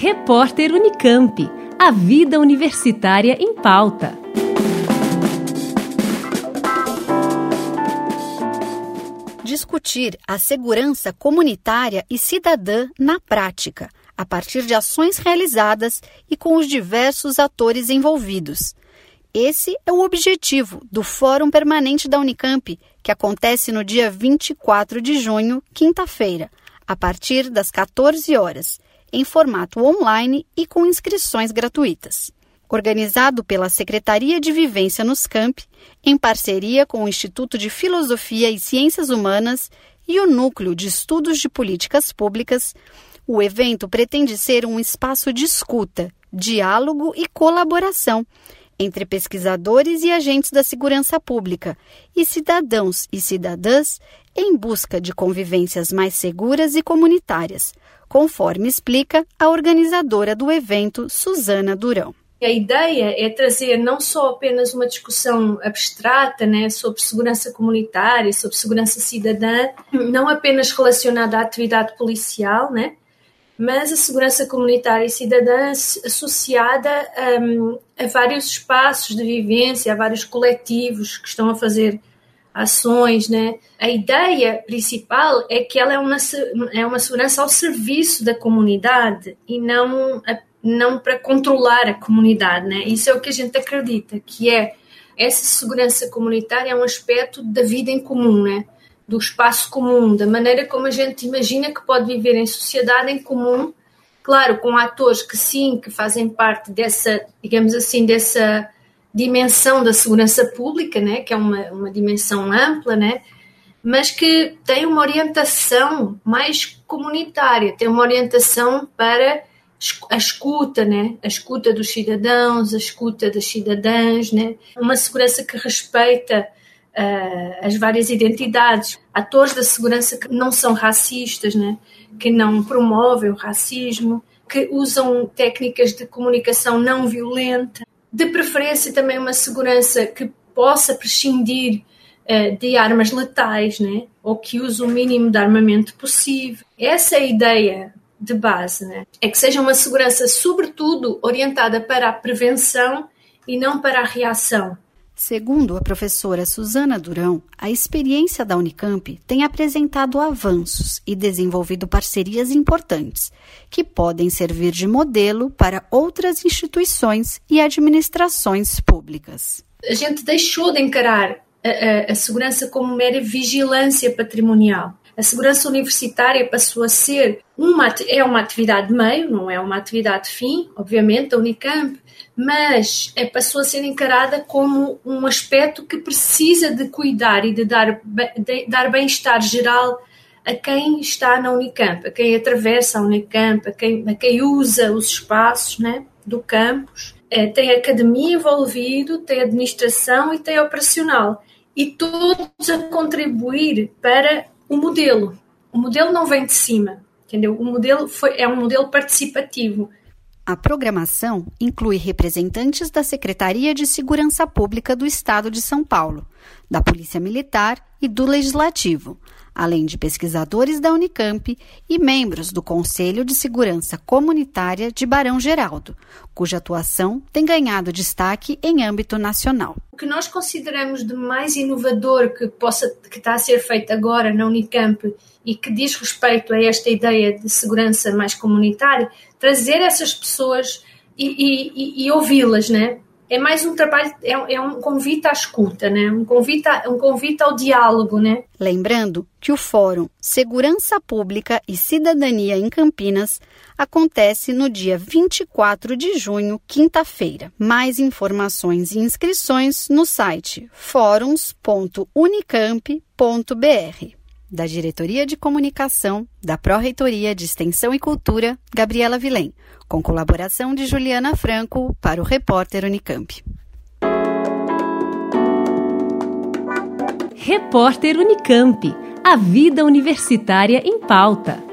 Repórter Unicamp. A vida universitária em pauta. Discutir a segurança comunitária e cidadã na prática, a partir de ações realizadas e com os diversos atores envolvidos. Esse é o objetivo do Fórum Permanente da Unicamp, que acontece no dia 24 de junho, quinta-feira, a partir das 14 horas em formato online e com inscrições gratuitas. Organizado pela Secretaria de Vivência nos Camp, em parceria com o Instituto de Filosofia e Ciências Humanas e o Núcleo de Estudos de Políticas Públicas, o evento pretende ser um espaço de escuta, diálogo e colaboração entre pesquisadores e agentes da segurança pública e cidadãos e cidadãs em busca de convivências mais seguras e comunitárias, conforme explica a organizadora do evento, Suzana Durão. A ideia é trazer não só apenas uma discussão abstrata né, sobre segurança comunitária, sobre segurança cidadã, não apenas relacionada à atividade policial, né, mas a segurança comunitária e cidadã associada um, a vários espaços de vivência, a vários coletivos que estão a fazer ações, né? A ideia principal é que ela é uma, é uma segurança ao serviço da comunidade e não, não para controlar a comunidade, né? Isso é o que a gente acredita, que é essa segurança comunitária é um aspecto da vida em comum, né? Do espaço comum, da maneira como a gente imagina que pode viver em sociedade em comum, claro, com atores que sim, que fazem parte dessa, digamos assim, dessa dimensão da segurança pública, né, que é uma, uma dimensão ampla, né, mas que tem uma orientação mais comunitária, tem uma orientação para a escuta, né? A escuta dos cidadãos, a escuta das cidadãs, né? Uma segurança que respeita uh, as várias identidades, atores da segurança que não são racistas, né? Que não promovem o racismo, que usam técnicas de comunicação não violenta, de preferência também uma segurança que possa prescindir uh, de armas letais, né? ou que use o mínimo de armamento possível. Essa é a ideia de base, né? é que seja uma segurança, sobretudo, orientada para a prevenção e não para a reação. Segundo a professora Suzana Durão, a experiência da Unicamp tem apresentado avanços e desenvolvido parcerias importantes, que podem servir de modelo para outras instituições e administrações públicas. A gente deixou de encarar a, a, a segurança como mera vigilância patrimonial. A segurança universitária passou a ser uma, é uma atividade meio, não é uma atividade fim, obviamente, da Unicamp, mas é, passou a ser encarada como um aspecto que precisa de cuidar e de dar, dar bem-estar geral a quem está na Unicamp, a quem atravessa a Unicamp, a quem, a quem usa os espaços né, do campus. É, tem academia envolvido, tem administração e tem operacional. E todos a contribuir para o modelo. O modelo não vem de cima, entendeu? O modelo foi, é um modelo participativo. A programação inclui representantes da Secretaria de Segurança Pública do Estado de São Paulo, da Polícia Militar e do Legislativo, além de pesquisadores da Unicamp e membros do Conselho de Segurança Comunitária de Barão Geraldo, cuja atuação tem ganhado destaque em âmbito nacional. Que nós consideramos de mais inovador que possa que está a ser feito agora na Unicamp e que diz respeito a esta ideia de segurança mais comunitária, trazer essas pessoas e, e, e ouvi-las, né? É mais um trabalho, é, é, um convite à escuta, né? um, convite um convite ao diálogo. Né? Lembrando que o Fórum Segurança Pública e Cidadania em Campinas acontece no dia 24 de junho, quinta-feira. Mais informações e inscrições no site fóruns.unicamp.br da Diretoria de Comunicação da Pró-Reitoria de Extensão e Cultura, Gabriela Vilém, com colaboração de Juliana Franco para o repórter Unicamp. Repórter Unicamp. A vida universitária em pauta.